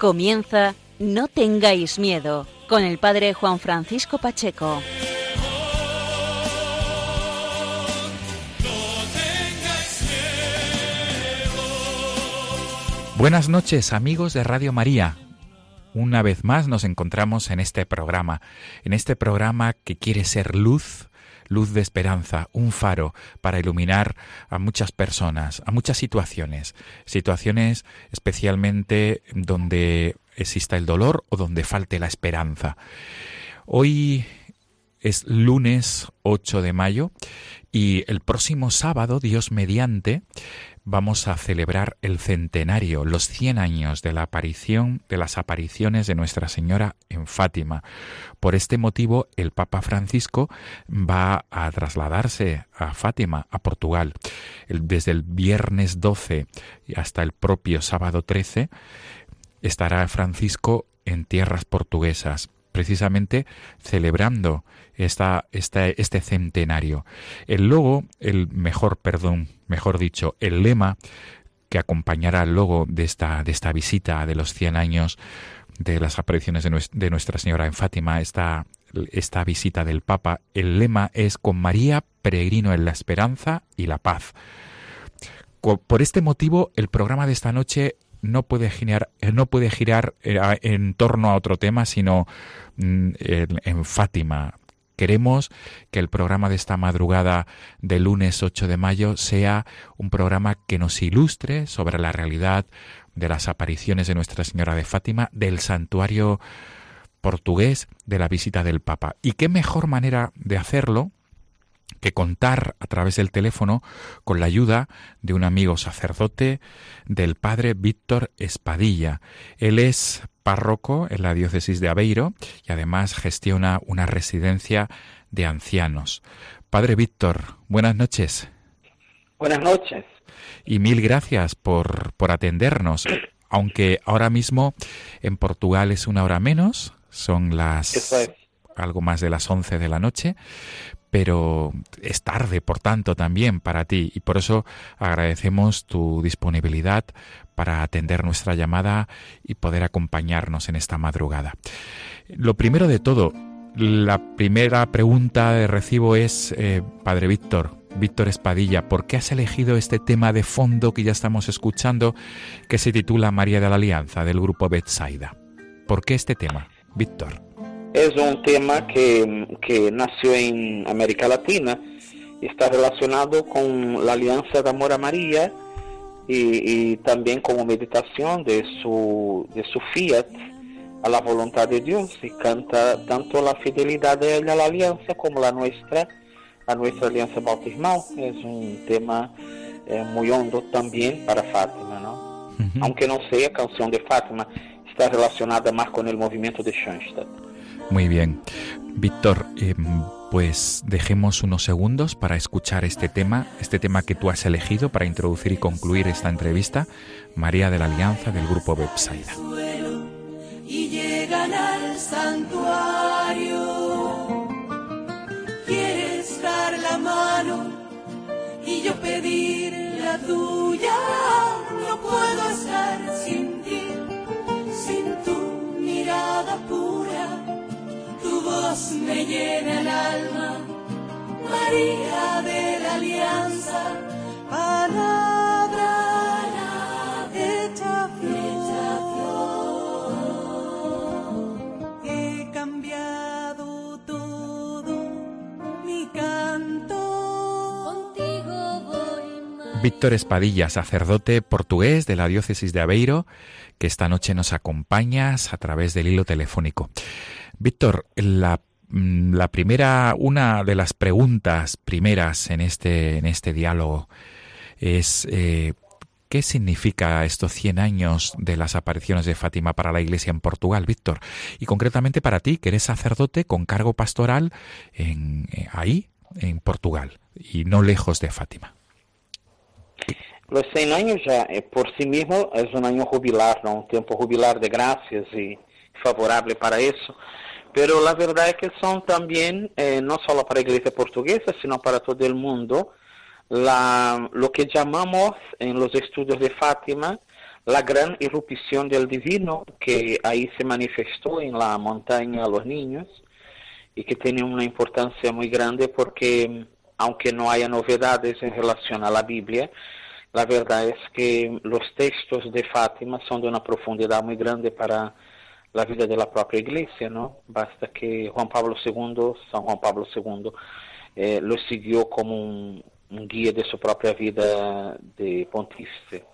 Comienza No tengáis miedo con el padre Juan Francisco Pacheco. Buenas noches amigos de Radio María. Una vez más nos encontramos en este programa, en este programa que quiere ser luz luz de esperanza, un faro para iluminar a muchas personas, a muchas situaciones, situaciones especialmente donde exista el dolor o donde falte la esperanza. Hoy es lunes 8 de mayo y el próximo sábado, Dios mediante, vamos a celebrar el centenario, los 100 años de la aparición, de las apariciones de Nuestra Señora en Fátima. Por este motivo, el Papa Francisco va a trasladarse a Fátima, a Portugal. Desde el viernes 12 hasta el propio sábado 13 estará Francisco en tierras portuguesas precisamente celebrando esta, este centenario. El logo, el mejor, perdón, mejor dicho, el lema que acompañará el logo de esta, de esta visita de los 100 años de las apariciones de, Nuestra Señora en Fátima, esta, esta visita del Papa, el lema es con María, peregrino en la esperanza y la paz. Por este motivo, el programa de esta noche no puede girar, eh, no puede girar eh, en torno a otro tema, sino mm, en Fátima. Queremos que el programa de esta madrugada del lunes 8 de mayo sea un programa que nos ilustre sobre la realidad de las apariciones de Nuestra Señora de Fátima, del santuario portugués, de la visita del Papa. ¿Y qué mejor manera de hacerlo que contar a través del teléfono con la ayuda de un amigo sacerdote del padre Víctor Espadilla. Él es párroco en la diócesis de Aveiro y además gestiona una residencia de ancianos. Padre Víctor, buenas noches. Buenas noches. Y mil gracias por, por atendernos. Aunque ahora mismo en Portugal es una hora menos, son las algo más de las 11 de la noche, pero es tarde, por tanto, también para ti y por eso agradecemos tu disponibilidad para atender nuestra llamada y poder acompañarnos en esta madrugada. Lo primero de todo, la primera pregunta de recibo es, eh, Padre Víctor, Víctor Espadilla, ¿por qué has elegido este tema de fondo que ya estamos escuchando, que se titula María de la Alianza, del grupo Betsaida? ¿Por qué este tema, Víctor? Es un tema que, que nació en América Latina, está relacionado con la alianza de amor a María y, y también como meditación de su, de su fiat a la voluntad de Dios y canta tanto la fidelidad de él a la alianza como la nuestra, a nuestra alianza bautismal. Es un tema eh, muy hondo también para Fátima, ¿no? Aunque no sea canción de Fátima, está relacionada más con el movimiento de Schoenstatt. Muy bien. Víctor, em, pues dejemos unos segundos para escuchar este tema, este tema que tú has elegido para introducir y concluir esta entrevista, María de la Alianza del grupo Websaida. Y llegan al santuario, quieres dar la mano y yo pedir la tuya, no puedo estar me llena el alma, María de la Alianza, palabra hecha flor. He cambiado todo mi canto. Contigo voy. Víctor Espadilla, sacerdote portugués de la diócesis de Aveiro, que esta noche nos acompañas a través del hilo telefónico. Víctor, la la primera, una de las preguntas primeras en este, en este diálogo es eh, ¿qué significa estos 100 años de las apariciones de Fátima para la Iglesia en Portugal, Víctor? Y concretamente para ti, que eres sacerdote con cargo pastoral en, eh, ahí, en Portugal, y no lejos de Fátima. Los 100 años ya eh, por sí mismo es un año jubilar, ¿no? un tiempo jubilar de gracias y favorable para eso. Pero la verdad es que son también, eh, no solo para la iglesia portuguesa, sino para todo el mundo, la, lo que llamamos en los estudios de Fátima la gran irrupción del divino que ahí se manifestó en la montaña a los niños y que tiene una importancia muy grande porque aunque no haya novedades en relación a la Biblia, la verdad es que los textos de Fátima son de una profundidad muy grande para la vida de la propia iglesia, ¿no? Basta que Juan Pablo II, San Juan Pablo II, eh, lo siguió como un, guía de su propia vida de pontífice.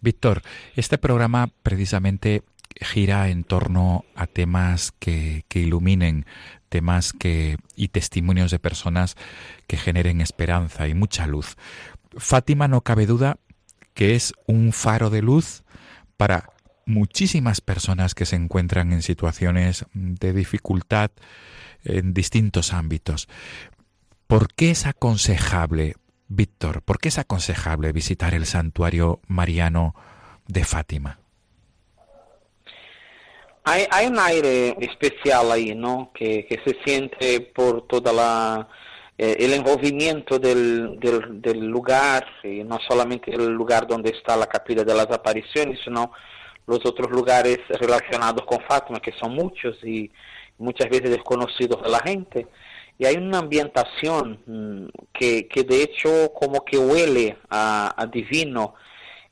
Víctor, este programa precisamente gira en torno a temas que, que iluminen, temas que y testimonios de personas que generen esperanza y mucha luz. Fátima no cabe duda que es un faro de luz para muchísimas personas que se encuentran en situaciones de dificultad en distintos ámbitos. ¿Por qué es aconsejable, Víctor, por qué es aconsejable visitar el santuario mariano de Fátima? Hay, hay un aire especial ahí, ¿no? Que, se siente por toda la eh, el envolvimiento del, del, del lugar, y no solamente el lugar donde está la capilla de las apariciones, sino los otros lugares relacionados con Fátima, que son muchos y muchas veces desconocidos de la gente. Y hay una ambientación mm, que, que de hecho como que huele a, a divino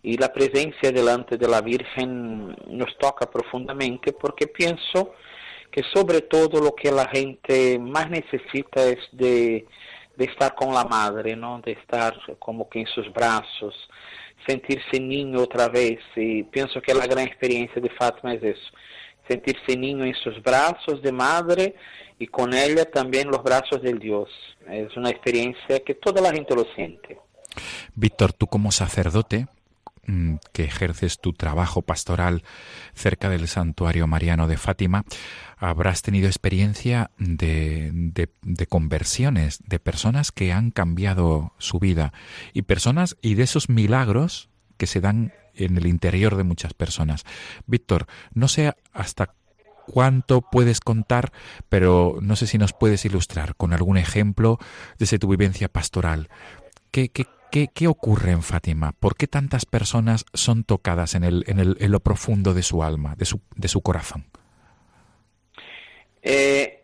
y la presencia delante de la Virgen nos toca profundamente porque pienso que sobre todo lo que la gente más necesita es de, de estar con la madre, ¿no? De estar como que en sus brazos, sentirse niño otra vez. Y pienso que la gran experiencia de Fátima es eso, sentirse niño en sus brazos de madre y con ella también los brazos del Dios. Es una experiencia que toda la gente lo siente. Víctor, tú como sacerdote que ejerces tu trabajo pastoral cerca del santuario mariano de Fátima, habrás tenido experiencia de, de, conversiones, de personas que han cambiado su vida y personas y de esos milagros que se dan en el interior de muchas personas. Víctor, no sé hasta cuánto puedes contar, pero no sé si nos puedes ilustrar con algún ejemplo desde tu vivencia pastoral. ¿Qué, qué, qué, qué ocurre en Fátima? ¿Por qué tantas personas son tocadas en, el, en, el, en lo profundo de su alma, de su, de su corazón? Eh,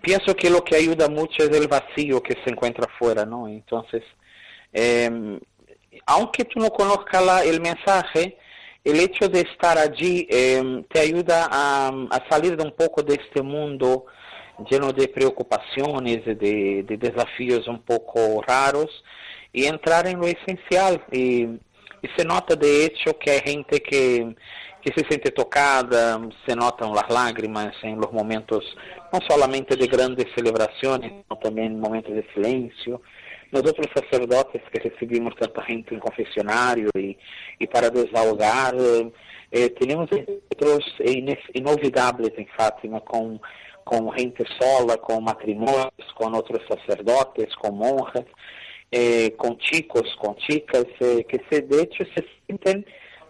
pienso que lo que ayuda mucho es el vacío que se encuentra afuera, ¿no? Entonces, eh, aunque tú no conozcas la, el mensaje, el hecho de estar allí eh, te ayuda a, a, salir de un poco de este mundo lleno de preocupaciones, de, de desafíos un poco raros y entrar en lo esencial. Y, y se nota de hecho que hay gente que que se siente tocada, se notam as lágrimas em los momentos, não solamente de grandes celebrações, sino também momentos de silêncio. Nós outros sacerdotes que recebimos tanta gente em confessionário e, e para desahogar, eh, encontros inolvidáveis em Fátima com, com gente sola, com matrimônios, com outros sacerdotes, com monjas, eh, com chicos, com chicas, eh, que se, de hecho se sentem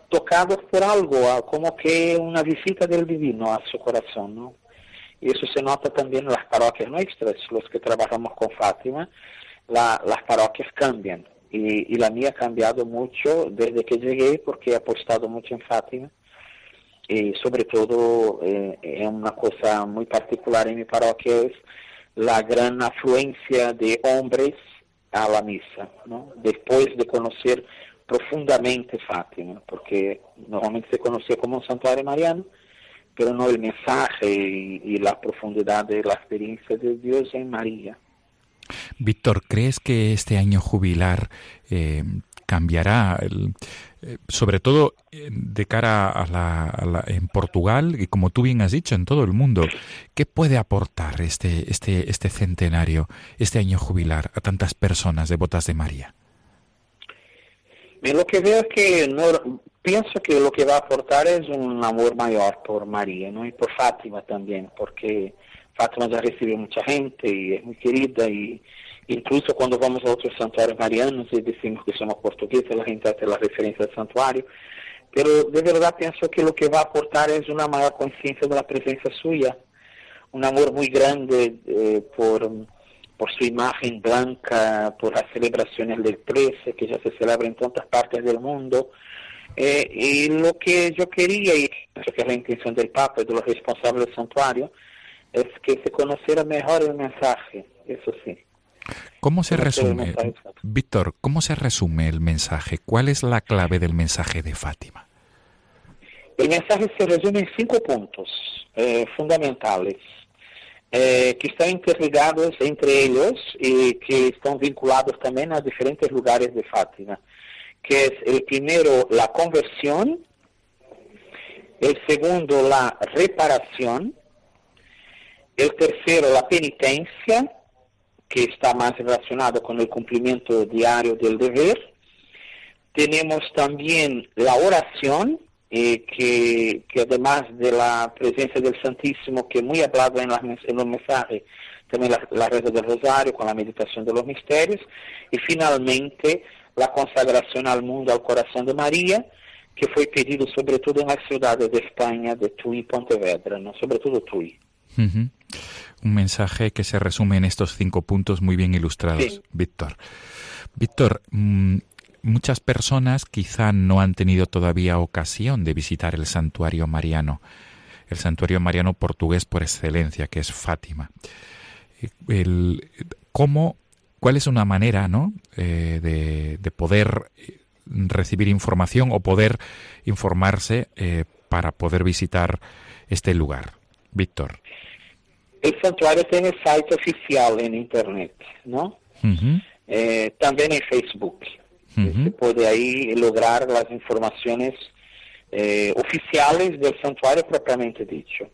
tocados por algo, como que una visita del divino a su corazón, ¿no? Eso se nota también en las parroquias nuestras, los que trabajamos con Fátima, la, las parroquias cambian. Y, y, la mía ha cambiado mucho desde que llegué porque he apostado mucho en Fátima. Y sobre todo, eh, es una cosa muy particular en mi parroquia, es la gran afluencia de hombres a la misa, ¿no? Después de conocer profundamente Fátima, porque normalmente se conocía como un santuario mariano, pero no el mensaje y, la profundidad de la experiencia de Dios en María. Víctor, ¿crees que este año jubilar eh, cambiará, el, eh, sobre todo eh, de cara a la, a la- en Portugal y como tú bien has dicho en todo el mundo. ¿Qué puede aportar este, este, este centenario, este año jubilar a tantas personas devotas de María? Lo que veo es que no, pienso que lo que va a aportar es un amor mayor por María, ¿no? Y por Fátima también, porque Fátima ya recibe mucha gente y es muy querida y incluso cuando vamos a otros santuarios marianos y decimos que somos portugueses, la gente hace la referencia al santuario, pero de verdad pienso que lo que va a aportar es una mayor conciencia de la presencia suya, un amor muy grande eh, por, por su imagen blanca, por las celebraciones del 13, que ya se celebra en tantas partes del mundo. Eh, y lo que yo quería, y creo que es la intención del Papa y de los responsables del santuario, es que se conociera mejor el mensaje, eso sí. ¿Cómo se resume. Víctor, cómo se resume el mensaje? ¿Cuál es la clave del mensaje de Fátima? El mensaje se resume en cinco puntos eh, fundamentales, eh, que están interligados entre ellos y que están vinculados también a diferentes lugares de Fátima, que es el primero, la conversión, el segundo, la reparación, el tercero, la penitencia, que está más relacionado con el cumplimiento diario del deber, tenemos también la oración, eh, que, que además de la presencia del Santísimo, que muy hablado en, men- en los mensajes, también la, la reza del rosario con la meditación de los misterios, y finalmente la consagración al mundo, al corazón de María, que fue pedido sobre todo en las ciudades de España, de Tui y Pontevedra, ¿no? sobre todo Tui. Ujú. Un mensaje que se resume en estos cinco puntos muy bien ilustrados, Sí. Víctor. Víctor, mm, muchas personas quizá no han tenido todavía ocasión de visitar el santuario mariano, el santuario mariano portugués por excelencia, que es Fátima. El, ¿Cómo, cuál es una manera, ¿no? eh, de, de poder recibir información o poder informarse eh, para poder visitar este lugar, Víctor? El santuario tiene site oficial en internet, ¿no? Eh, también en Facebook. Se puede ahí lograr las informaciones eh, oficiales del santuario propiamente dicho.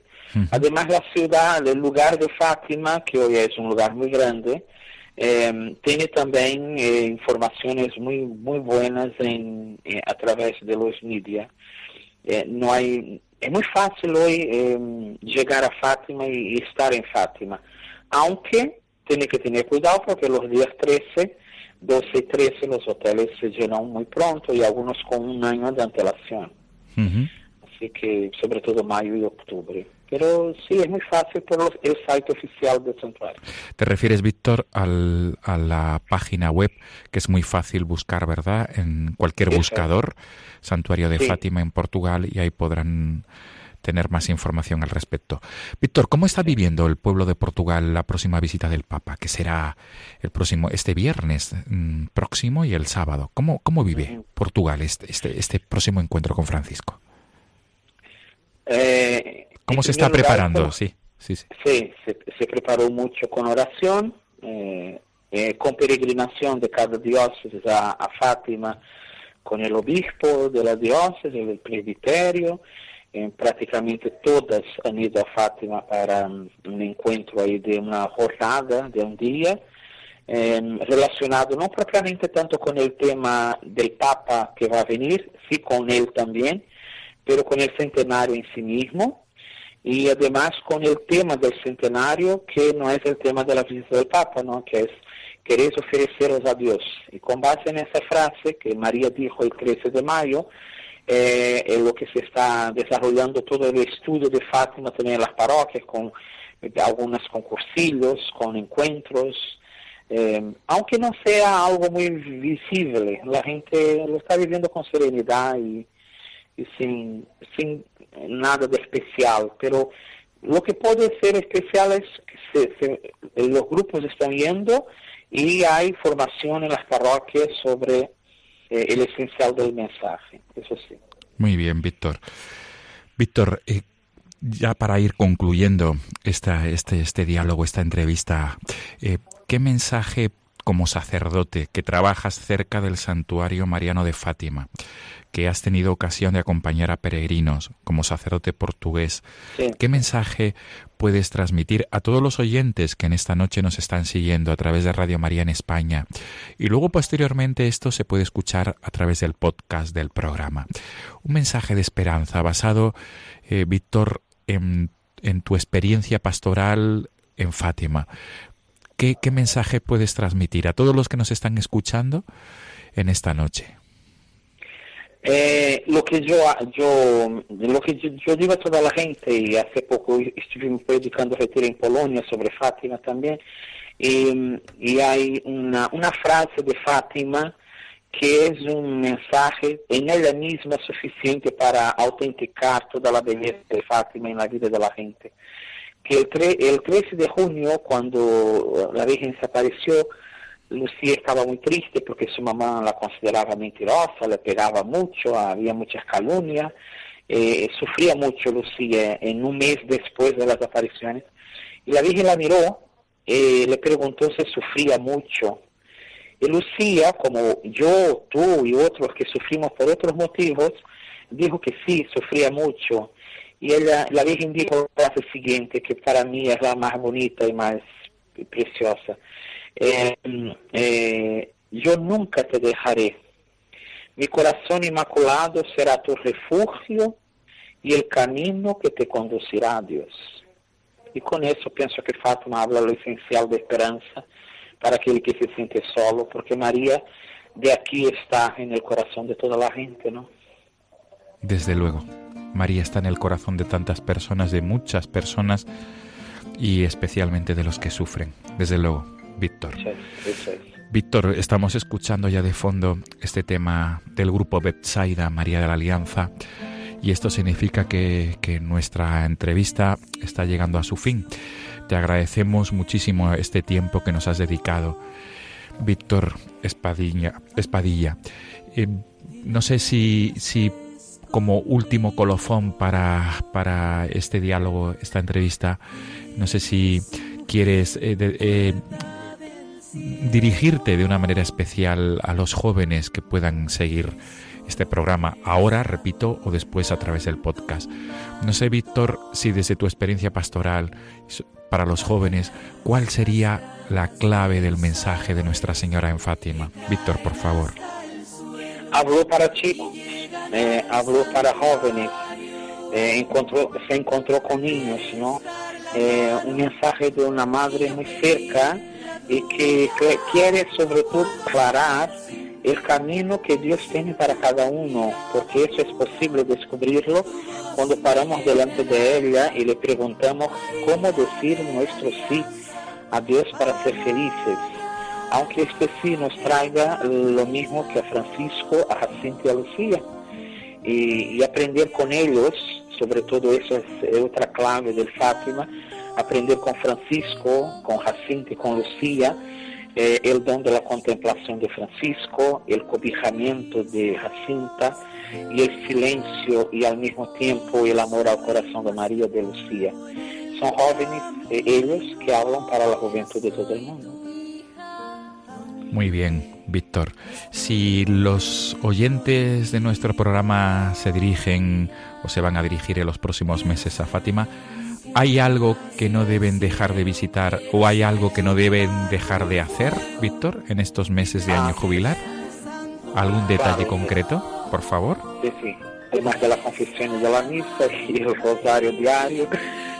Además, la ciudad, el lugar de Fátima, que hoy es un lugar muy grande, eh, tiene también informaciones muy muy buenas en, a través de los media. No hay, es muy fácil hoy eh, llegar a Fátima y, y estar en Fátima, aunque tiene que tener cuidado porque los días 13, 12 y 13 los hoteles se llenan muy pronto y algunos con un año de antelación. Así que, sobre todo mayo y octubre. Pero sí, es muy fácil por los- el site oficial del santuario. Te refieres, Víctor, al- a la página web, que es muy fácil buscar, ¿verdad? En cualquier buscador, Santuario de Sí. Fátima en Portugal, y ahí podrán tener más información al respecto. Víctor, ¿cómo está viviendo el pueblo de Portugal la próxima visita del Papa, que será el próximo, este viernes mm, próximo y el sábado? ¿Cómo, cómo vive. Portugal este, este, este próximo encuentro con Francisco? Eh, ¿Cómo se está lugar, preparando? como- Sí, sí, sí. Sí, se, se preparó mucho con oración, eh, eh, con peregrinación de cada diócesis a, a Fátima, con el obispo de la diócesis, el presbiterio. eh, prácticamente todas han ido a Fátima para um, un encuentro ahí de una jornada, de un día, eh, relacionado no propiamente tanto con el tema del Papa que va a venir, sí con él también, pero con el centenario en sí mismo y además con el tema del centenario que no es el tema de la visita del Papa, ¿no? que es queréis ofreceros a Dios. Y con base en esa frase que María dijo el 13 de mayo, eh, es lo que se está desarrollando todo el estudio de Fátima también en las parroquias, con eh, algunas con encuentros, eh, aunque no sea algo muy visible, la gente lo está viviendo con serenidad y sin, sin nada de especial, pero lo que puede ser especial es que se- se- los grupos están yendo y hay formación en las parroquias sobre eh, el esencial del mensaje, eso sí. Muy bien, Víctor. Víctor, eh, ya para ir concluyendo esta, este, este diálogo, esta entrevista, eh, ¿qué mensaje como sacerdote que trabajas cerca del santuario mariano de Fátima, que has tenido ocasión de acompañar a peregrinos como sacerdote portugués, Sí. ¿qué mensaje puedes transmitir a todos los oyentes que en esta noche nos están siguiendo a través de Radio María en España? Y luego posteriormente esto se puede escuchar a través del podcast del programa. Un mensaje de esperanza basado, eh, Víctor, en, en tu experiencia pastoral en Fátima. ¿Qué, ¿Qué mensaje puedes transmitir a todos los que nos están escuchando en esta noche? Eh, lo que yo, yo, lo que yo, yo digo a toda la gente, y hace poco estuvimos predicando retiro en Polonia sobre Fátima también, y, y hay una, una frase de Fátima que es un mensaje en ella misma suficiente para autenticar toda la belleza de Fátima en la vida de la gente. Que el, tre- el 13 de junio, cuando la Virgen se apareció, Lucía estaba muy triste porque su mamá la consideraba mentirosa, le pegaba mucho, había muchas calumnias, eh, sufría mucho Lucía en un mes después de las apariciones. Y la Virgen la miró, eh, le preguntó si sufría mucho. Y Lucía, como yo, tú y otros que sufrimos por otros motivos, dijo que sí, sufría mucho. Y ella, la Virgen dijo frase siguiente, que para mí es la más bonita y más preciosa. Eh, eh, yo nunca te dejaré. Mi corazón inmaculado será tu refugio y el camino que te conducirá a Dios. Y con eso pienso que Fátima habla lo esencial de esperanza para aquel que se siente solo, porque María de aquí está en el corazón de toda la gente, ¿no? Desde luego, María está en el corazón de tantas personas, de muchas personas y especialmente de los que sufren. Desde luego, Víctor. Víctor, estamos escuchando ya de fondo este tema del grupo Betsaida, María de la Alianza, y esto significa que, que nuestra entrevista está llegando a su fin. Te agradecemos muchísimo este tiempo que nos has dedicado, Víctor Espadilla. Espadilla. Eh, no sé si, si como último colofón para, para este diálogo, esta entrevista, no sé si quieres eh, eh, dirigirte de una manera especial a los jóvenes que puedan seguir este programa ahora, repito, o después a través del podcast. No sé, Víctor, si desde tu experiencia pastoral para los jóvenes, ¿cuál sería la clave del mensaje de Nuestra Señora en Fátima? Víctor, por favor. Habló para chicos, eh, habló para jóvenes, eh, encontró, se encontró con niños, ¿no? Eh, un mensaje de una madre muy cerca y que, que quiere sobre todo aclarar el camino que Dios tiene para cada uno, porque eso es posible descubrirlo cuando paramos delante de ella y le preguntamos cómo decir nuestro sí a Dios para ser felices aunque este sí nos traiga lo mismo que a Francisco, a Jacinto y a Lucía. Y, y aprender ellos, sobre todo eso es otra clave del Fátima, aprender con Francisco, con Jacinto y con Lucía, eh, el don de la contemplación de Francisco, el cobijamiento de Jacinta y el silencio y al mismo tiempo el amor al corazón de María de Lucía. Son jóvenes eh, ellos que hablan para la juventud de todo el mundo. Muy bien, Víctor. Si los oyentes de nuestro programa se dirigen o se van a dirigir en los próximos meses a Fátima, ¿hay algo que no deben dejar de visitar o hay algo que no deben dejar de hacer, Víctor, en estos meses de año jubilar? ¿Algún detalle concreto, por favor? Sí, sí. Además de la confesión de la misa y el rosario diario,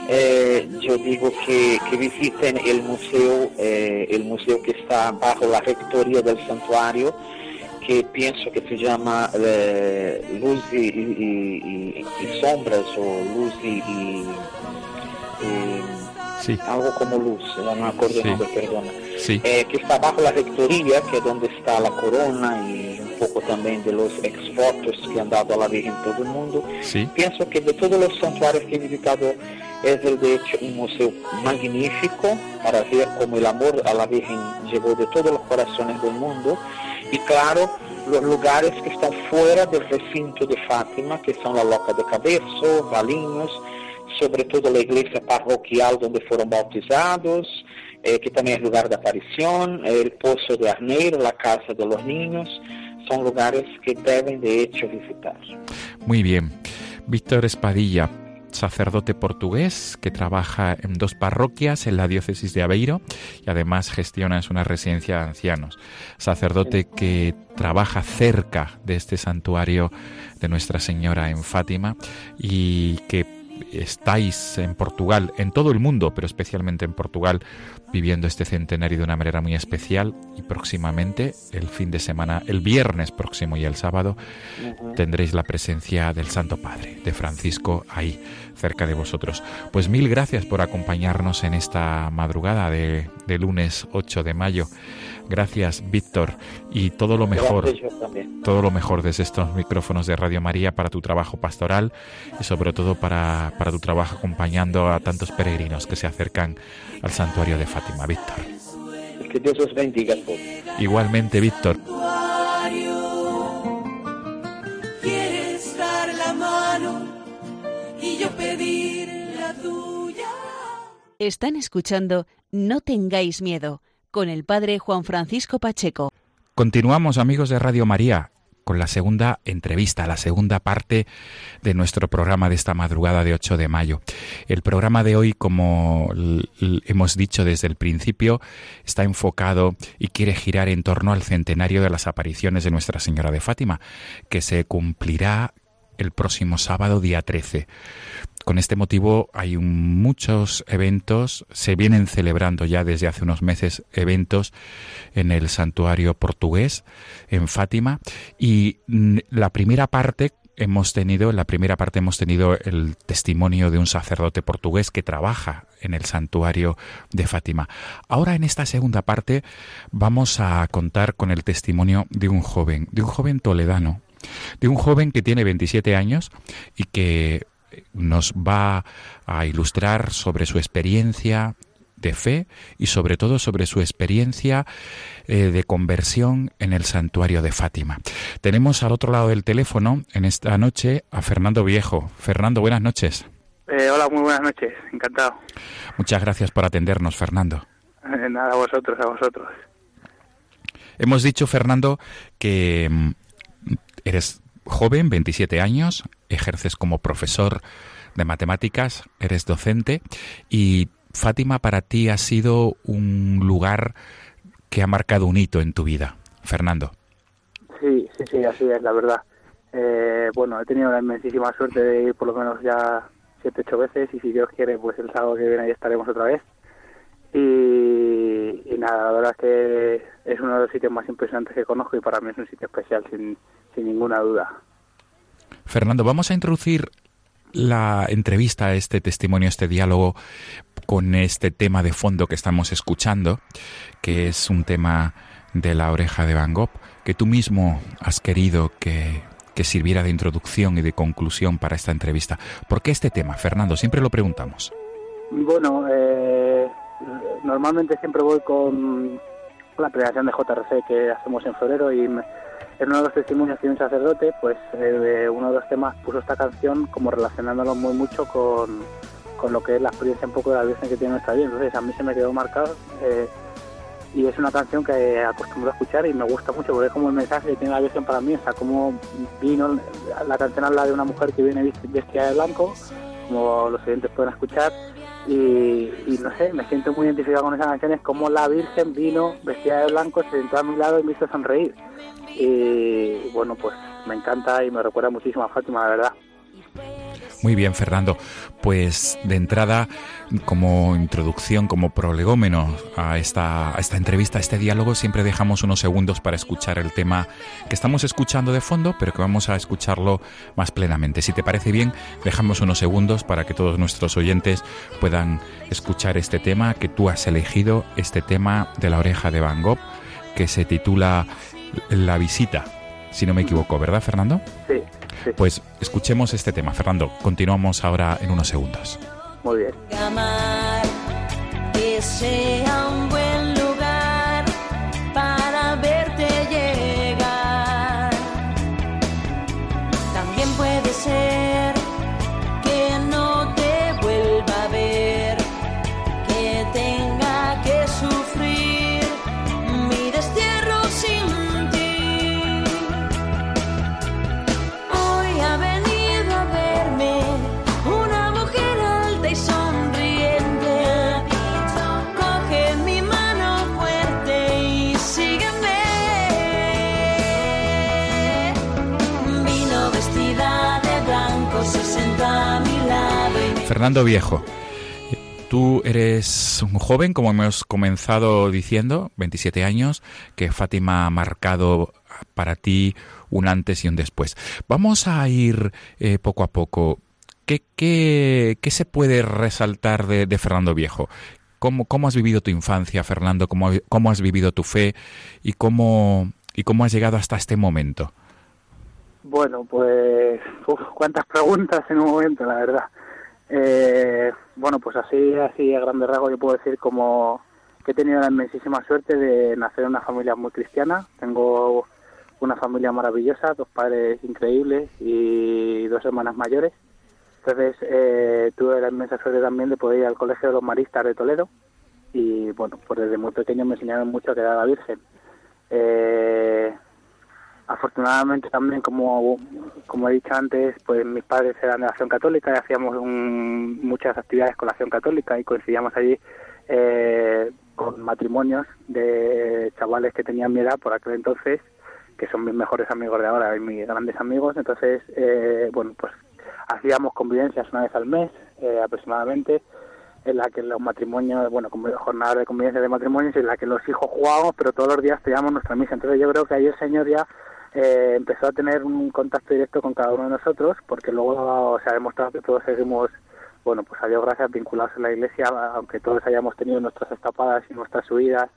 eh, yo digo que, que visiten el museo, eh, el museo que está bajo la rectoría del santuario, que pienso que se llama eh, Luz y, y- y- y Sombras o Luz y, Sí, algo como luz, no me acuerdo Sí. nombre, perdona sí, eh, que está bajo la rectoría, que es donde está la corona y un poco también de los exvotos que han dado a la Virgen todo el mundo. sí. Pienso que de todos los santuarios que he visitado es el de hecho un museo magnífico para ver cómo el amor a la Virgen llegó de todos los corazones del mundo y claro los lugares que están fuera del recinto de Fátima, que son la Loca de Cabezo, Valinhos, sobre todo la iglesia parroquial donde fueron bautizados, eh, que también es lugar de aparición, el Pozo de Arneiro, la Casa de los Niños, son lugares que deben de hecho visitar. Muy bien. Víctor Espadilla, sacerdote portugués que trabaja en dos parroquias en la diócesis de Aveiro y además gestiona una residencia de ancianos. Sacerdote que trabaja cerca de este santuario de Nuestra Señora en Fátima y que estáis en Portugal, en todo el mundo, pero especialmente en Portugal, viviendo este centenario de una manera muy especial y próximamente, el fin de semana, el viernes próximo y el sábado, tendréis la presencia del Santo Padre, de Francisco, ahí, cerca de vosotros. Pues mil gracias por acompañarnos en esta madrugada de, de lunes 8 de mayo. Gracias, Víctor, y todo lo mejor, todo lo mejor desde estos micrófonos de Radio María para tu trabajo pastoral y sobre todo para, para tu trabajo acompañando a tantos peregrinos que se acercan al santuario de Fátima, Víctor. Que Dios os bendiga. Igualmente, Víctor. Quieres dar la mano y yo pedir la tuya. Están escuchando No tengáis miedo con el padre Juan Francisco Pacheco. Continuamos, amigos de Radio María, con la segunda entrevista, la segunda parte de nuestro programa de esta madrugada de 8 de mayo. El programa de hoy, como hemos dicho desde el principio, está enfocado y quiere girar en torno al centenario de las apariciones de Nuestra Señora de Fátima, que se cumplirá el próximo sábado, día 13. Con este motivo hay muchos eventos, se vienen celebrando ya desde hace unos meses eventos en el santuario portugués, en Fátima, y mm, la primera parte hemos tenido, en la primera parte hemos tenido el testimonio de un sacerdote portugués que trabaja en el santuario de Fátima. Ahora en esta segunda parte vamos a contar con el testimonio de un joven, de un joven toledano, de un joven que tiene 27 años y que nos va a ilustrar sobre su experiencia de fe y sobre todo sobre su experiencia eh, de conversión en el santuario de Fátima. Tenemos al otro lado del teléfono en esta noche a Fernando Viejo. Fernando, buenas noches. Eh, hola, muy buenas noches, encantado. Muchas gracias por atendernos, Fernando. Eh, nada, a vosotros, a vosotros. Hemos dicho, Fernando, que mm, eres joven, 27 años, ejerces como profesor de matemáticas, eres docente y Fátima para ti ha sido un lugar que ha marcado un hito en tu vida. Fernando. Sí, sí, sí, así es, la verdad. Eh, bueno, he tenido la inmensísima suerte de ir por lo menos ya siete, ocho veces y si Dios quiere, pues el sábado que viene ahí estaremos otra vez. Y, y nada, la verdad es que es uno de los sitios más impresionantes que conozco y para mí es un sitio especial, sin, sin ninguna duda. Fernando, vamos a introducir la entrevista, este testimonio, este diálogo con este tema de fondo que estamos escuchando, que es un tema de la oreja de Van Gogh, que tú mismo has querido que, que sirviera de introducción y de conclusión para esta entrevista. ¿Por qué este tema, Fernando? Siempre lo preguntamos. Bueno, eh, normalmente siempre voy con la predicación de JRC que hacemos en febrero y me- en uno de los testimonios que un sacerdote, pues eh, uno de los temas puso esta canción como relacionándolo muy mucho con, con lo que es la experiencia un poco de la Virgen que tiene nuestra vida. Entonces a mí se me quedó marcado eh, y es una canción que acostumbro a escuchar y me gusta mucho porque es como el mensaje que tiene la Virgen para mí, o sea, como vino, la canción habla de una mujer que viene vestida de blanco, como los oyentes pueden escuchar, y, no sé, me siento muy identificado con esa canción, es como la Virgen vino vestida de blanco, se sentó a mi lado y me hizo sonreír. Y bueno, pues me encanta y me recuerda muchísimo a Fátima, la verdad. Muy bien, Fernando. Pues de entrada, como introducción, como prolegómeno a esta, a esta entrevista, a este diálogo, siempre dejamos unos segundos para escuchar el tema que estamos escuchando de fondo, pero que vamos a escucharlo más plenamente. Si te parece bien, dejamos unos segundos para que todos nuestros oyentes puedan escuchar este tema que tú has elegido, este tema de la oreja de Van Gogh, que se titula La visita, si no me equivoco, ¿verdad, Fernando? Sí, sí, Pues escuchemos este tema, Fernando. Continuamos ahora en unos segundos. muy bien. Fernando Viejo, tú eres un joven, como hemos comenzado diciendo, 27 años, que Fátima ha marcado para ti un antes y un después. Vamos a ir eh, poco a poco. ¿Qué, qué, qué se puede resaltar de, de Fernando Viejo? ¿Cómo, ¿Cómo, has vivido tu infancia, Fernando? ¿Cómo, ¿Cómo, has vivido tu fe? ¿Y cómo, ¿Y cómo has llegado hasta este momento? Bueno, pues uf, cuántas preguntas en un momento, la verdad. Eh, bueno, pues así, así a grandes rasgos yo puedo decir como que he tenido la inmensísima suerte de nacer en una familia muy cristiana. Tengo una familia maravillosa, dos padres increíbles y dos hermanas mayores. Entonces eh, tuve la inmensa suerte también de poder ir al Colegio de los Maristas de Toledo y bueno, pues desde muy pequeño me enseñaron mucho a quedar a la Virgen. Eh, afortunadamente también, como, como he dicho antes, pues mis padres eran de la acción católica y hacíamos un, muchas actividades con la acción católica y coincidíamos allí eh, con matrimonios de chavales que tenían mi edad por aquel entonces, que son mis mejores amigos de ahora y mis grandes amigos. Entonces, eh, bueno, pues hacíamos convivencias una vez al mes eh, aproximadamente en la que los matrimonios, bueno, como jornadas de convivencia de matrimonios, en la que los hijos jugábamos, pero todos los días teníamos nuestra misa. Entonces yo creo que ahí el Señor ya eh, empezó a tener un contacto directo con cada uno de nosotros, porque luego se ha demostrado que todos seguimos, bueno, pues a Dios gracias, vinculados en la iglesia, aunque todos hayamos tenido nuestras escapadas y nuestras subidas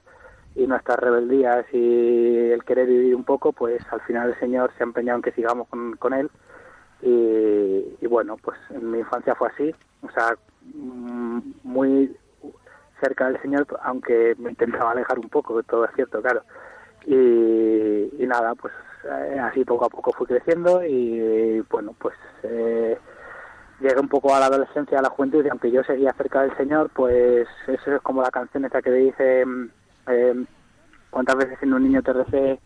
y nuestras rebeldías y el querer vivir un poco, pues al final el Señor se ha empeñado en que sigamos con, con Él. Y, y bueno, pues en mi infancia fue así, o sea, mm, muy cerca del Señor, aunque me intentaba alejar un poco, todo es cierto, claro. Y, y nada, pues eh, así poco a poco fui creciendo y bueno, pues eh, llegué un poco a la adolescencia, a la juventud y aunque yo seguía cerca del Señor, pues eso es como la canción esa que dice eh, cuántas veces siendo un niño te recé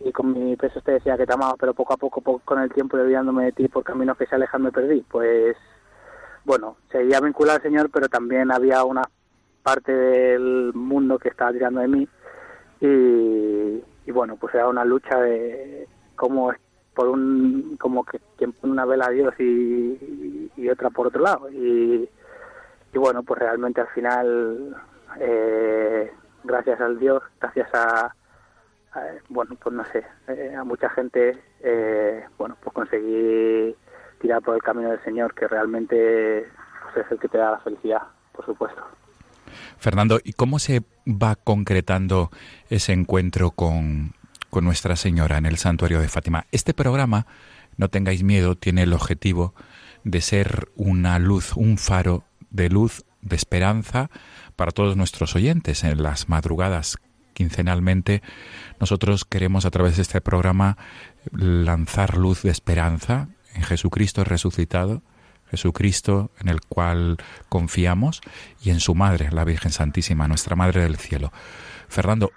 y con mi peso te decía que te amaba, pero poco a poco, con el tiempo olvidándome de ti por caminos que se alejan me perdí. Pues bueno, seguía vinculado al Señor, pero también había una parte del mundo que estaba tirando de mí y, y bueno, pues era una lucha de cómo por un como que quien pone una vela a Dios y, y otra por otro lado y, y bueno, pues realmente al final eh, gracias al Dios, gracias a, bueno, pues no sé, eh, a mucha gente, eh, bueno, pues conseguí tirar por el camino del Señor, que realmente pues es el que te da la felicidad, por supuesto. Fernando, ¿y cómo se va concretando ese encuentro con, con Nuestra Señora en el Santuario de Fátima? Este programa, no tengáis miedo, tiene el objetivo de ser una luz, un faro de luz, de esperanza para todos nuestros oyentes en las madrugadas quincenalmente, nosotros queremos a través de este programa lanzar luz de esperanza en Jesucristo resucitado, Jesucristo en el cual confiamos y en su Madre, la Virgen Santísima, nuestra Madre del Cielo. Fernando,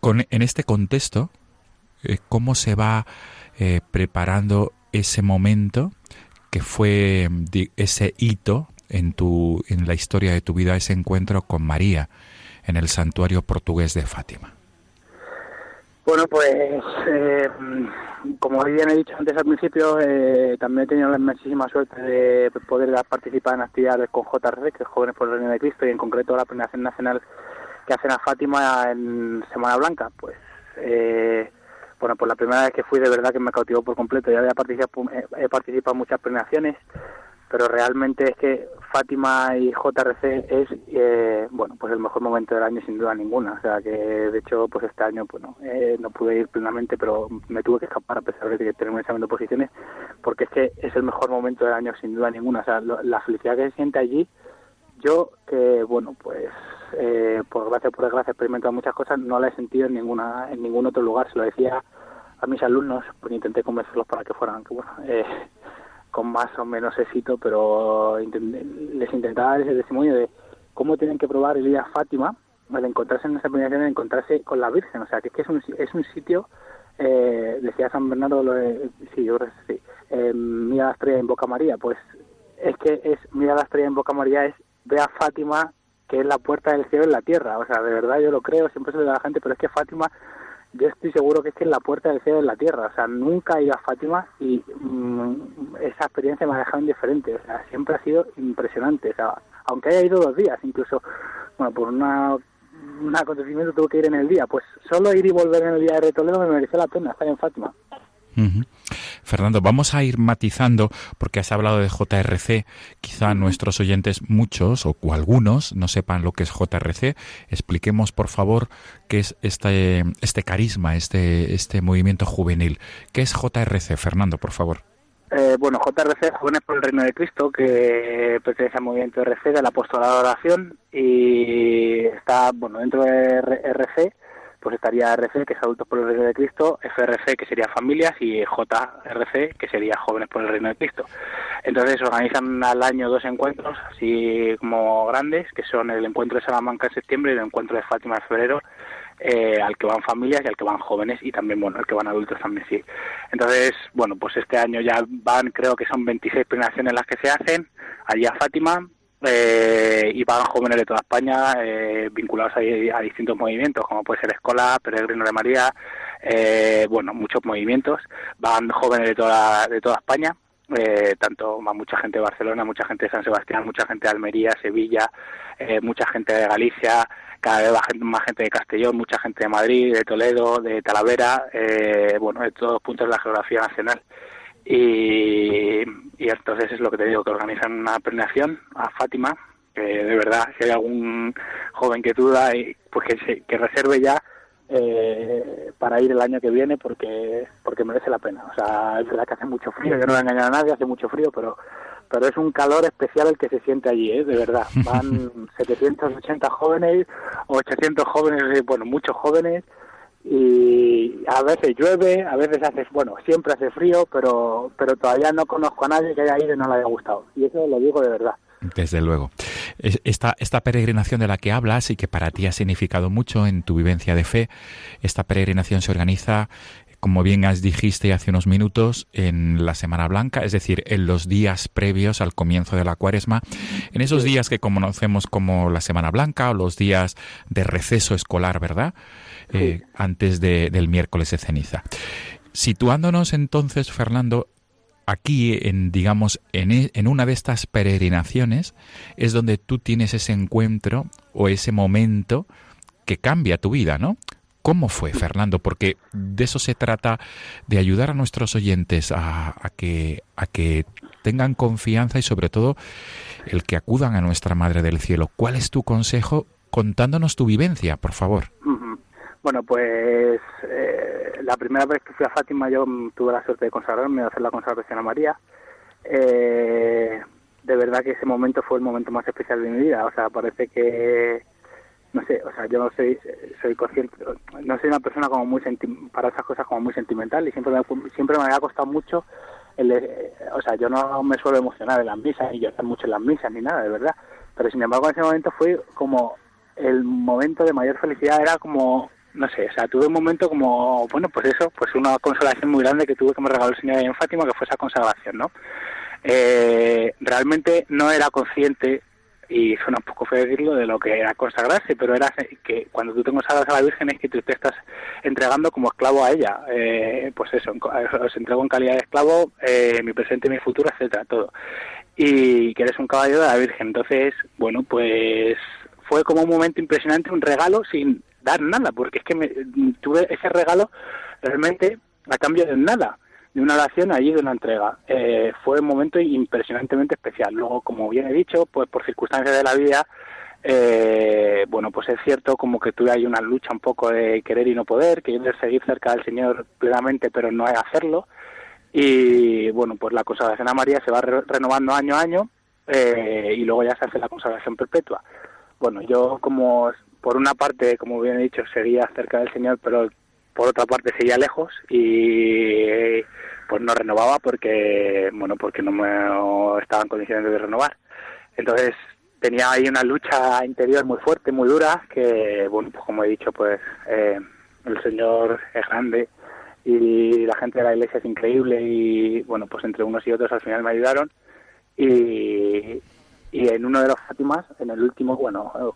con, en este contexto, eh, ¿cómo se va eh, preparando ese momento que fue ese hito en, tu, en la historia de tu vida, ese encuentro con María? en el santuario portugués de Fátima? Bueno, pues eh, como bien he dicho antes al principio, eh, también he tenido la inmensísima suerte de poder participar en actividades con JRC, que es Jóvenes por el Reino de Cristo, y en concreto la premiación nacional que hacen a Fátima en Semana Blanca. Pues eh, bueno, pues la primera vez que fui de verdad que me cautivó por completo. Ya había participado, he participado en muchas premiaciones, pero realmente es que Fátima y JRC es eh, bueno pues el mejor momento del año sin duda ninguna. O sea que de hecho pues este año pues no, eh, no pude ir plenamente pero me tuve que escapar a pesar de que tener un examen de posiciones porque es que es el mejor momento del año sin duda ninguna. O sea lo, la felicidad que se siente allí yo que bueno pues eh, por gracia por desgracia he experimentado muchas cosas no la he sentido en ninguna en ningún otro lugar. Se lo decía a mis alumnos pues intenté convencerlos para que fueran que bueno eh, con más o menos éxito, pero les intentaba dar ese testimonio de cómo tienen que probar el ir a Fátima al encontrarse en esa premiación, encontrarse con la Virgen. O sea, que es que es un, es un sitio, eh, decía San Bernardo, lo de, sí, yo eh, mira la estrella en Boca María. Pues es que es mira la estrella en Boca María, es ve a Fátima, que es la puerta del cielo en la tierra. O sea, de verdad yo lo creo, siempre se lo da la gente, pero es que Fátima yo estoy seguro que es que es la puerta del cielo en la tierra. O sea, nunca he ido a Fátima y mm, esa experiencia me ha dejado indiferente. O sea, siempre ha sido impresionante. O sea, aunque haya ido dos días, incluso, bueno, por una, un acontecimiento tuve que ir en el día. Pues solo ir y volver en el día de Retoledo me mereció la pena estar en Fátima. Fernando, vamos a ir matizando porque has hablado de JRC. Quizá nuestros oyentes, muchos o, algunos, no sepan lo que es JRC. Expliquemos, por favor, qué es este, este carisma, este, este movimiento juvenil. ¿Qué es JRC, Fernando, por favor? Eh, bueno, JRC, Jóvenes por el Reino de Cristo, que pertenece al movimiento RC del Apostolado de Oración y está, bueno, dentro de RC, pues estaría RC, que es Adultos por el Reino de Cristo, FRC, que sería Familias, y JRC, que sería Jóvenes por el Reino de Cristo. Entonces organizan al año dos encuentros, así como grandes, que son el encuentro de Salamanca en septiembre y el encuentro de Fátima en febrero, eh, al que van familias y al que van jóvenes y también, bueno, al que van adultos también sí. Entonces, bueno, pues este año ya van, creo que son 26 peregrinaciones las que se hacen allí Fátima eh, y van jóvenes de toda España eh, vinculados a, a distintos movimientos, como puede ser Escola, Peregrino de María, eh, bueno, muchos movimientos. Van jóvenes de toda, de toda España, eh, tanto va mucha gente de Barcelona, mucha gente de San Sebastián, mucha gente de Almería, Sevilla, eh, mucha gente de Galicia, cada vez más gente de Castellón, mucha gente de Madrid, de Toledo, de Talavera, eh, bueno, de todos puntos de la geografía nacional. Y, y entonces es lo que te digo, que organizan una peregrinación a Fátima, que de verdad, si hay algún joven que duda, y, pues que, se- que reserve ya eh, para ir el año que viene porque porque merece la pena. O sea, es verdad que hace mucho frío, yo no voy a engañar a nadie, hace mucho frío, pero pero es un calor especial el que se siente allí, ¿eh? de verdad. Van 780 jóvenes, 800 jóvenes, eh, bueno, muchos jóvenes, y a veces llueve, a veces hace, bueno, siempre hace frío, pero pero todavía no conozco a nadie que haya ido y no le haya gustado. Y eso lo digo de verdad. Desde luego. Es- Esta, esta peregrinación de la que hablas y que para ti ha significado mucho en tu vivencia de fe, esta peregrinación se organiza, como bien has dijiste hace unos minutos, en la Semana Blanca, es decir, en los días previos al comienzo de la cuaresma, en esos días que conocemos como la Semana Blanca o los días de receso escolar, ¿verdad? Eh, antes de- del miércoles de ceniza. Situándonos entonces, Fernando, aquí en digamos en, e- en una de estas peregrinaciones es donde tú tienes ese encuentro o ese momento que cambia tu vida, ¿no? ¿Cómo fue, Fernando? Porque de eso se trata, de ayudar a nuestros oyentes a, a que, a que tengan confianza y sobre todo el que acudan a nuestra Madre del Cielo. ¿Cuál es tu consejo contándonos tu vivencia, por favor? Bueno, pues eh, la primera vez que fui a Fátima yo tuve la suerte de consagrarme, de hacer la consagración a María. Eh, de verdad que ese momento fue el momento más especial de mi vida. O sea, parece que, no sé, o sea, yo soy, soy consciente, no soy una persona como muy para esas cosas como muy sentimental y siempre me, siempre me ha costado mucho, el, o sea, yo no me suelo emocionar en las misas ni llorar mucho en las misas ni nada, de verdad. Pero sin embargo en ese momento fue como el momento de mayor felicidad era como no sé, o sea, tuve un momento como, bueno, pues eso, pues una consolación muy grande que tuve que me regaló el Señor en Fátima, que fue esa consagración, ¿no? Eh, realmente no era consciente, y suena un poco feo decirlo, de lo que era consagrarse, pero era que cuando tú te consagras a la Virgen es que tú te estás entregando como esclavo a ella. Eh, pues eso, os entrego en calidad de esclavo eh, mi presente, mi futuro, etcétera, todo. Y que eres un caballero de la Virgen. Entonces, bueno, pues fue como un momento impresionante, un regalo sin dar nada, porque es que me, tuve ese regalo realmente a cambio de nada, de una oración allí, de una entrega. Eh, fue un momento impresionantemente especial. Luego, como bien he dicho, pues por circunstancias de la vida, eh, bueno, pues es cierto como que tuve ahí una lucha un poco de querer y no poder, querer seguir cerca del Señor plenamente, pero no hacerlo. Y bueno, pues la consagración a María se va re- renovando año a año eh, y luego ya se hace la consagración perpetua. Bueno, yo como por una parte, como bien he dicho, seguía cerca del Señor, pero por otra parte seguía lejos y pues no renovaba porque, bueno, porque no me estaba en condiciones de renovar. Entonces tenía ahí una lucha interior muy fuerte, muy dura, que, bueno, pues como he dicho, pues eh, el Señor es grande y la gente de la iglesia es increíble y, bueno, pues entre unos y otros al final me ayudaron y, y en uno de los Fátimas, en el último, bueno,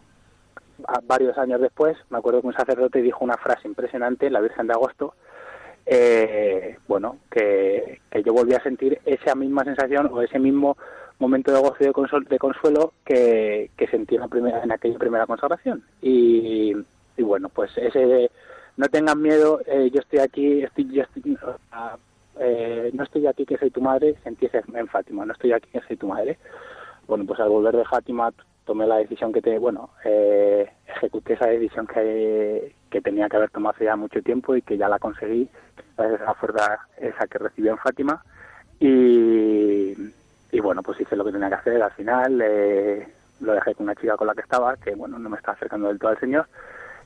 varios años después, me acuerdo que un sacerdote dijo una frase impresionante, la Virgen de Agosto, eh, bueno, que, que yo volví a sentir esa misma sensación o ese mismo momento de gozo y de, de consuelo que, que sentí en, la primera, en aquella primera consagración. Y, y bueno, pues ese de, no tengan miedo, eh, yo estoy aquí, estoy, yo estoy, eh, no estoy aquí que soy tu madre, sentí ese en Fátima, no estoy aquí que soy tu madre. Bueno, pues al volver de Fátima tomé la decisión que te, bueno, eh, ejecuté esa decisión que, que tenía que haber tomado hace ya mucho tiempo y que ya la conseguí gracias a la fuerza esa que recibí en Fátima. Y, y bueno, pues hice lo que tenía que hacer. Al final, eh, lo dejé con una chica con la que estaba, que bueno, no me estaba acercando del todo al Señor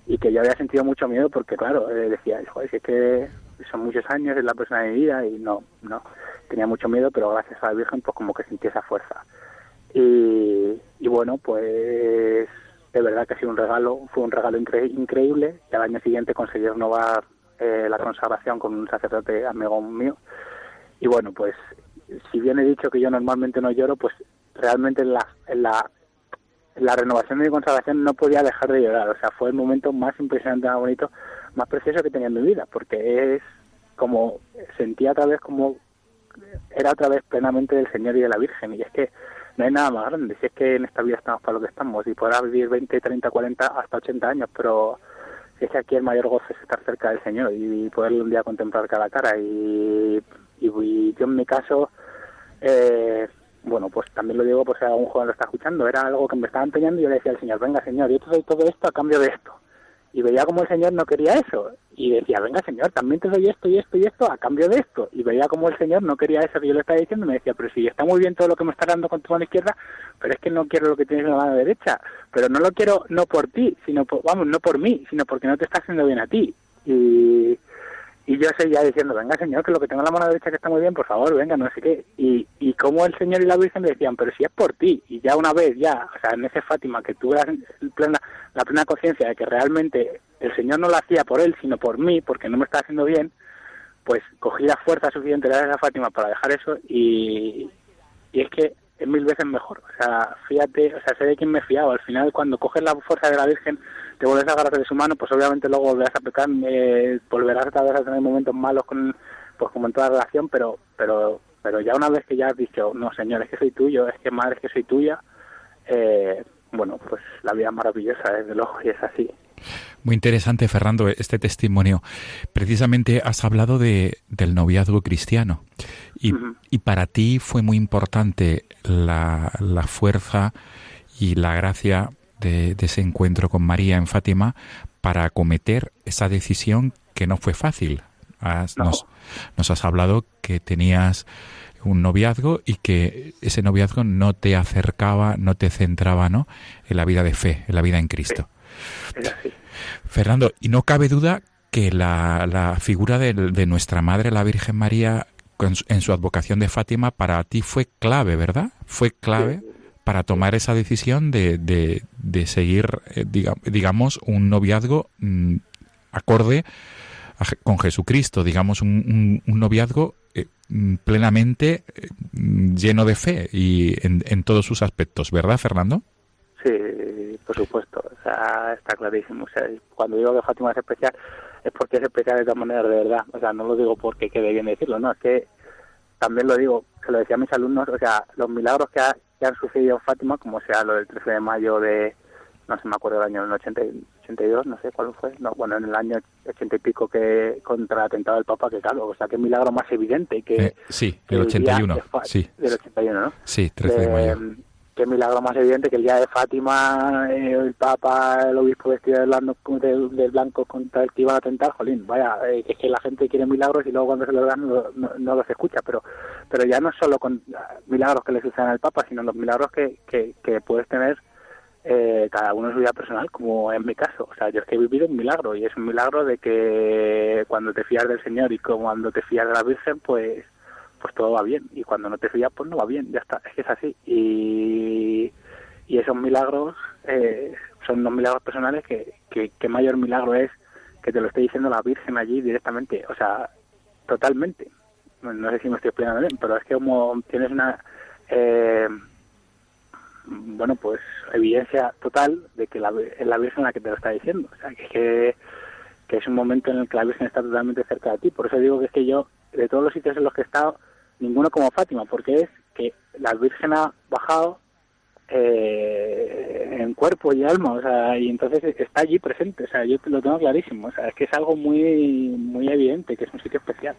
y que yo había sentido mucho miedo porque claro, eh, decía, si es que son muchos años, es la persona de mi vida y no, no, tenía mucho miedo, pero gracias a la Virgen pues como que sentí esa fuerza. Y, y bueno, pues de verdad que ha sido un regalo, fue un regalo incre- increíble. Y al año siguiente conseguí renovar eh, la consagración con un sacerdote amigo mío. Y bueno, pues si bien he dicho que yo normalmente no lloro, pues realmente en la, en la, en la renovación de mi consagración no podía dejar de llorar. O sea, fue el momento más impresionante, más bonito, más precioso que tenía en mi vida, porque es como sentía otra vez como era otra vez plenamente del Señor y de la Virgen. Y es que no hay nada más grande. Si es que en esta vida estamos para lo que estamos y podrás vivir 20, 30, 40, hasta 80 años, pero si es que aquí el mayor gozo es estar cerca del Señor y poderle un día contemplar cara a cara. Y, y, y yo en mi caso, eh, bueno, pues también lo digo, pues a un joven lo está escuchando, era algo que me estaba empeñando y yo le decía al Señor, venga Señor, yo te doy todo esto a cambio de esto. Y veía como el Señor no quería eso. Y decía, venga Señor, también te doy esto y esto y esto a cambio de esto. Y veía como el Señor no quería eso que yo le estaba diciendo y me decía, pero sí, está muy bien todo lo que me estás dando con tu mano izquierda, pero es que no quiero lo que tienes en la mano derecha. Pero no lo quiero no por ti, sino por, vamos, no por mí, sino porque no te está haciendo bien a ti. Y, y yo seguía diciendo, venga señor, que lo que tengo en la mano derecha que está muy bien, por favor, venga, no sé qué. Y, y como el señor y la Virgen me decían, pero si es por ti. Y ya una vez, ya, o sea, en ese Fátima, que tuve la plena, la plena conciencia de que realmente el señor no lo hacía por él, sino por mí, porque no me estaba haciendo bien, pues cogí la fuerza suficiente de la Fátima para dejar eso y, y es que es mil veces mejor. O sea, fíjate, o sea, sé de quién me he fiado. Al final, cuando coges la fuerza de la Virgen, te vuelves a agarrar de su mano, pues obviamente luego volverás a pecar, eh, volverás otra vez a tener momentos malos con, pues como en toda relación, pero, pero, pero ya una vez que ya has dicho, no señor, es que soy tuyo, es que madre, es que soy tuya, eh, bueno, pues la vida es maravillosa, desde luego, y es así. Muy interesante, Fernando, este testimonio. Precisamente has hablado de, del noviazgo cristiano y, para ti fue muy importante la, la fuerza y la gracia de, de ese encuentro con María en Fátima para acometer esa decisión que no fue fácil. Has- No. nos, nos has hablado que tenías un noviazgo y que ese noviazgo no te acercaba, no te centraba ¿no? en la vida de fe, en la vida en Cristo. Es así. Fernando, y no cabe duda que la, la figura del- de, nuestra Madre, la Virgen María, en su advocación de Fátima, para ti fue clave, ¿verdad? Fue clave para tomar esa decisión de, de, de seguir, eh, diga- digamos, un noviazgo mm, acorde a con Jesucristo, digamos, un, un- un noviazgo eh, mm, plenamente eh, mm, lleno de fe y en, en todos sus aspectos, ¿verdad, Fernando? Sí, por supuesto, o sea, está clarísimo. O sea, cuando digo que Fátima es especial, es porque es especial de todas maneras, de verdad. O sea, no lo digo porque quede bien decirlo, no, es que también lo digo, se lo decía a mis alumnos, o sea, los milagros que, ha- que han sucedido en Fátima, como sea lo del 13 de mayo de, no sé, me acuerdo del año del 80, y- 82, no sé cuál fue, no, bueno, en el año 80 y pico que contra el atentado del Papa, que claro, o sea, qué milagro más evidente que... Eh, sí, el día 81, de sí. Del 81, ¿no? Sí, 13 de Eh, mayo. Qué milagro más evidente que el día de Fátima, eh, el Papa, el obispo vestido de blanco, de, de blanco contra el que iban a atentar, jolín, vaya, eh, es que la gente quiere milagros y luego cuando se los dan no, no- los escucha, pero pero ya no solo con milagros que le suceden al Papa, sino los milagros que, que, que puedes tener eh, cada uno en su vida personal, como en mi caso. O sea, yo es que he vivido un milagro y es un milagro de que cuando te fías del Señor y cuando te fías de la Virgen, pues pues todo va bien. Y cuando no te fías pues no va bien ya está. Es que es así. Y, y esos milagros eh, son unos milagros personales que, que, mayor milagro es que te lo esté diciendo la Virgen allí directamente. O sea totalmente. No, sé si me estoy explicando bien pero es que como tienes una eh, bueno, pues evidencia total de que la, es la Virgen la que te lo está diciendo. O sea, que, que es un momento en el que la Virgen está totalmente cerca de ti. Por eso digo que es que yo, de todos los sitios en los que he estado, ninguno como Fátima, porque es que la Virgen ha bajado eh, en cuerpo y alma, o sea, y entonces está allí presente, o sea, yo lo tengo clarísimo, o sea, es que es algo muy, muy evidente, que es un sitio especial.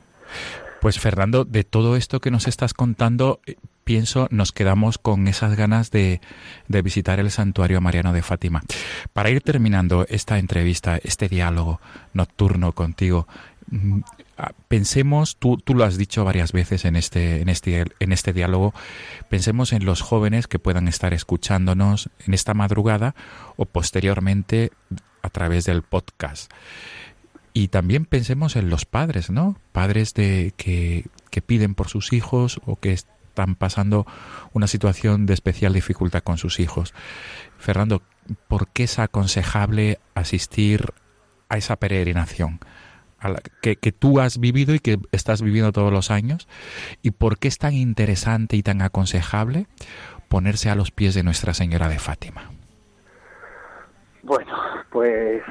Pues Fernando, de todo esto que nos estás contando, eh, pienso nos quedamos con esas ganas de, de visitar el santuario mariano de Fátima. Para ir terminando esta entrevista, este diálogo nocturno contigo, pensemos, tú, tú lo has dicho varias veces en este, en, este, en este diálogo, pensemos en los jóvenes que puedan estar escuchándonos en esta madrugada o posteriormente a través del podcast. Y también pensemos en los padres, ¿no? Padres de que, que piden por sus hijos o que están pasando una situación de especial dificultad con sus hijos. Fernando, ¿por qué es aconsejable asistir a esa peregrinación? A la que, que, tú has vivido y que estás viviendo todos los años y por qué es tan interesante y tan aconsejable ponerse a los pies de Nuestra Señora de Fátima. Bueno, pues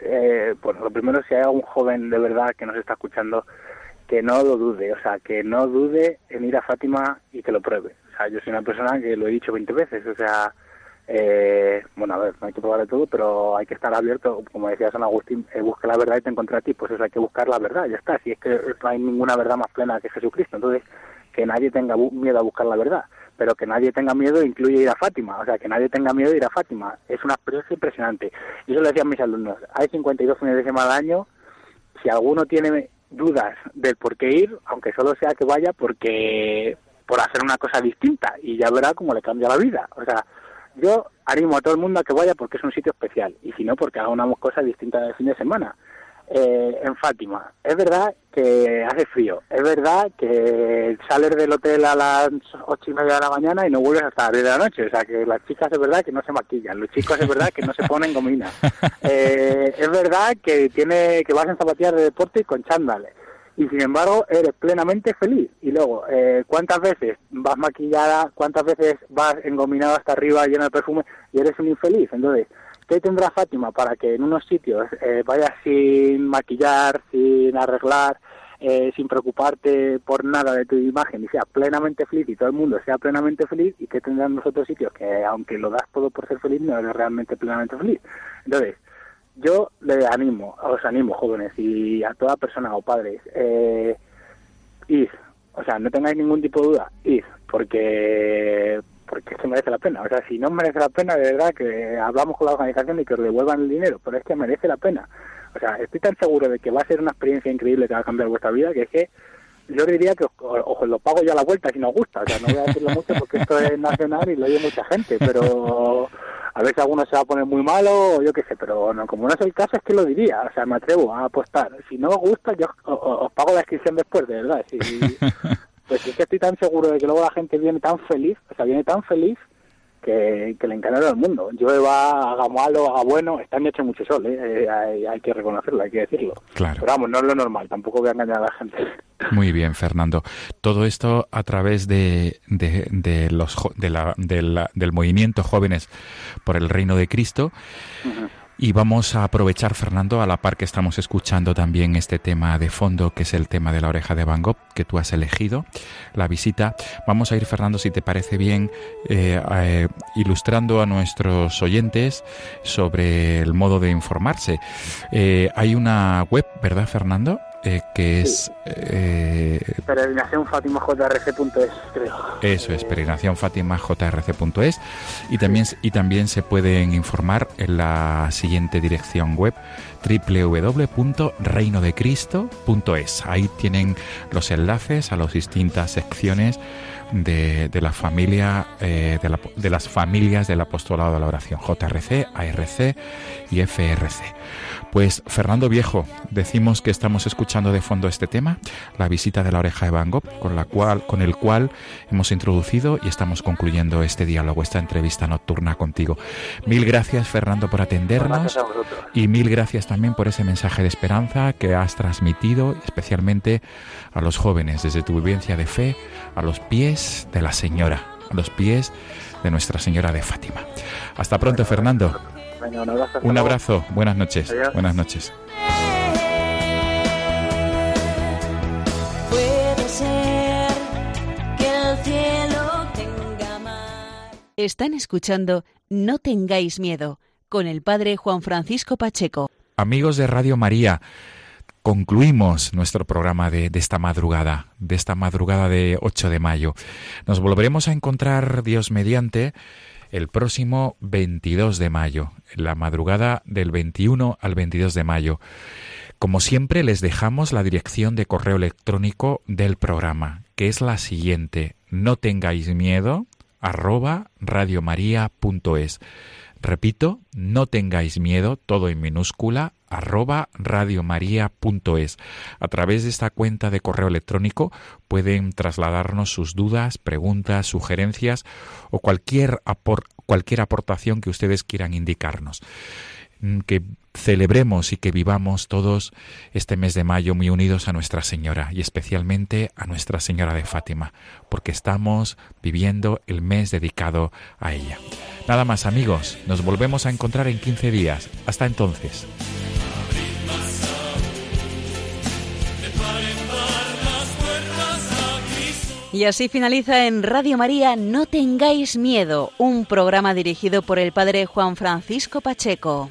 eh, bueno, lo primero si hay algún joven de verdad que nos está escuchando que no lo dude, o sea, que no dude en ir a Fátima y que lo pruebe. O sea, yo soy una persona que lo he dicho 20 veces, o sea, eh, bueno, a ver, no hay que probar de todo, pero hay que estar abierto, como decía San Agustín, eh, busca la verdad y te encuentra a ti, pues eso hay que buscar la verdad, ya está, si es que no hay ninguna verdad más plena que Jesucristo, entonces que nadie tenga miedo a buscar la verdad, pero que nadie tenga miedo incluye ir a Fátima, o sea, que nadie tenga miedo de ir a Fátima, es una experiencia impresionante. Y eso le decía a mis alumnos, hay 52 fines de semana al año, si alguno tiene dudas del por qué ir, aunque solo sea que vaya porque por hacer una cosa distinta y ya verá cómo le cambia la vida. O sea, yo animo a todo el mundo a que vaya porque es un sitio especial y si no porque haga una cosa distinta de fin de semana. Eh, en Fátima, es verdad que hace frío, es verdad que sales del hotel a las ocho y media de la mañana y no vuelves hasta las diez de la noche, o sea que las chicas es verdad que no se maquillan, los chicos es verdad que no se ponen gomina, eh, es verdad que tiene que vas en zapatillas de deporte y con chándales, y sin embargo eres plenamente feliz. Y luego, eh, ¿cuántas veces vas maquillada, cuántas veces vas engominado hasta arriba lleno de perfume y eres un infeliz? Entonces, ¿qué tendrá Fátima para que en unos sitios eh, vayas sin maquillar, sin arreglar, eh, sin preocuparte por nada de tu imagen y sea plenamente feliz y todo el mundo sea plenamente feliz? ¿Y qué tendrán los otros sitios que aunque lo das todo por ser feliz, no eres realmente plenamente feliz? Entonces, yo le animo, os animo jóvenes y a toda persona o padres, eh, id, o sea, no tengáis ningún tipo de duda, id, porque porque que merece la pena, o sea, si no merece la pena, de verdad que hablamos con la organización y que os devuelvan el dinero, pero es que merece la pena, o sea, estoy tan seguro de que va a ser una experiencia increíble que va a cambiar vuestra vida, que es que yo diría que os, os lo pago yo a la vuelta si nos gusta, o sea, no voy a decirlo mucho porque esto es nacional y lo oye mucha gente, pero a ver si alguno se va a poner muy malo o yo qué sé, pero no, como no es el caso es que lo diría, o sea, me atrevo a apostar. Si no os gusta, yo os, os pago la inscripción después, de verdad. Si, pues es que estoy tan seguro de que luego la gente viene tan feliz, o sea, viene tan feliz que, que le encanta a todo el mundo. Llueva, haga malo, haga bueno, está hecho mucho sol, ¿eh? Eh, hay, hay, que reconocerlo, hay que decirlo. Claro. Pero vamos, no es lo normal, tampoco voy a engañar a la gente. Muy bien, Fernando. Todo esto a través de, de, de los, de la, de la, del movimiento Jóvenes por el Reino de Cristo. Uh -huh. Y vamos a aprovechar, Fernando, a la par que estamos escuchando también este tema de fondo, que es el tema de la oreja de Van Gogh, que tú has elegido, la visita. Vamos a ir, Fernando, si te parece bien, eh, eh, ilustrando a nuestros oyentes sobre el modo de informarse. Eh, hay una web, ¿verdad, Fernando? Eh, que es sí. eh, peregrinacionfatimajrc.es creo eso es peregrinacionfatimajrc.es y también sí. y también se pueden informar en la siguiente dirección web www.reinodecristo.es ahí tienen los enlaces a las distintas secciones de, de la familia eh, de, la, de, las familias del apostolado de la oración JRC, ARC y FRC. Pues Fernando Viejo, decimos que estamos escuchando de fondo este tema, la visita de la oreja de Van Gogh, con la cual, con el cual hemos introducido y estamos concluyendo este diálogo, esta entrevista nocturna contigo. Mil gracias Fernando por atendernos y mil gracias también por ese mensaje de esperanza que has transmitido, especialmente a los jóvenes desde tu vivencia de fe, a los pies de la Señora, a los pies de Nuestra Señora de Fátima. Hasta pronto, Fernando. Venga, un abrazo. Un luego. abrazo. Buenas noches. Adiós. Buenas noches. Puede ser que el cielo tenga mar. Están escuchando No tengáis miedo con el padre Juan Francisco Pacheco. Amigos de Radio María, concluimos nuestro programa de, de esta madrugada, de esta madrugada de 8 de mayo. Nos volveremos a encontrar, Dios mediante, el próximo 22 de mayo, en la madrugada del 21 al 22 de mayo. Como siempre, les dejamos la dirección de correo electrónico del programa, que es la siguiente, no tengáis miedo, arroba radiomaria.es. Repito, no tengáis miedo, todo en minúscula, arroba radiomaria.es. A través de esta cuenta de correo electrónico pueden trasladarnos sus dudas, preguntas, sugerencias o cualquier, cualquier aportación que ustedes quieran indicarnos. Mm, Que celebremos y que vivamos todos este mes de mayo muy unidos a Nuestra Señora y especialmente a Nuestra Señora de Fátima, porque estamos viviendo el mes dedicado a ella. Nada más amigos, nos volvemos a encontrar en 15 días. Hasta entonces. Y así finaliza en Radio María No tengáis miedo, un programa dirigido por el padre Juan Francisco Pacheco.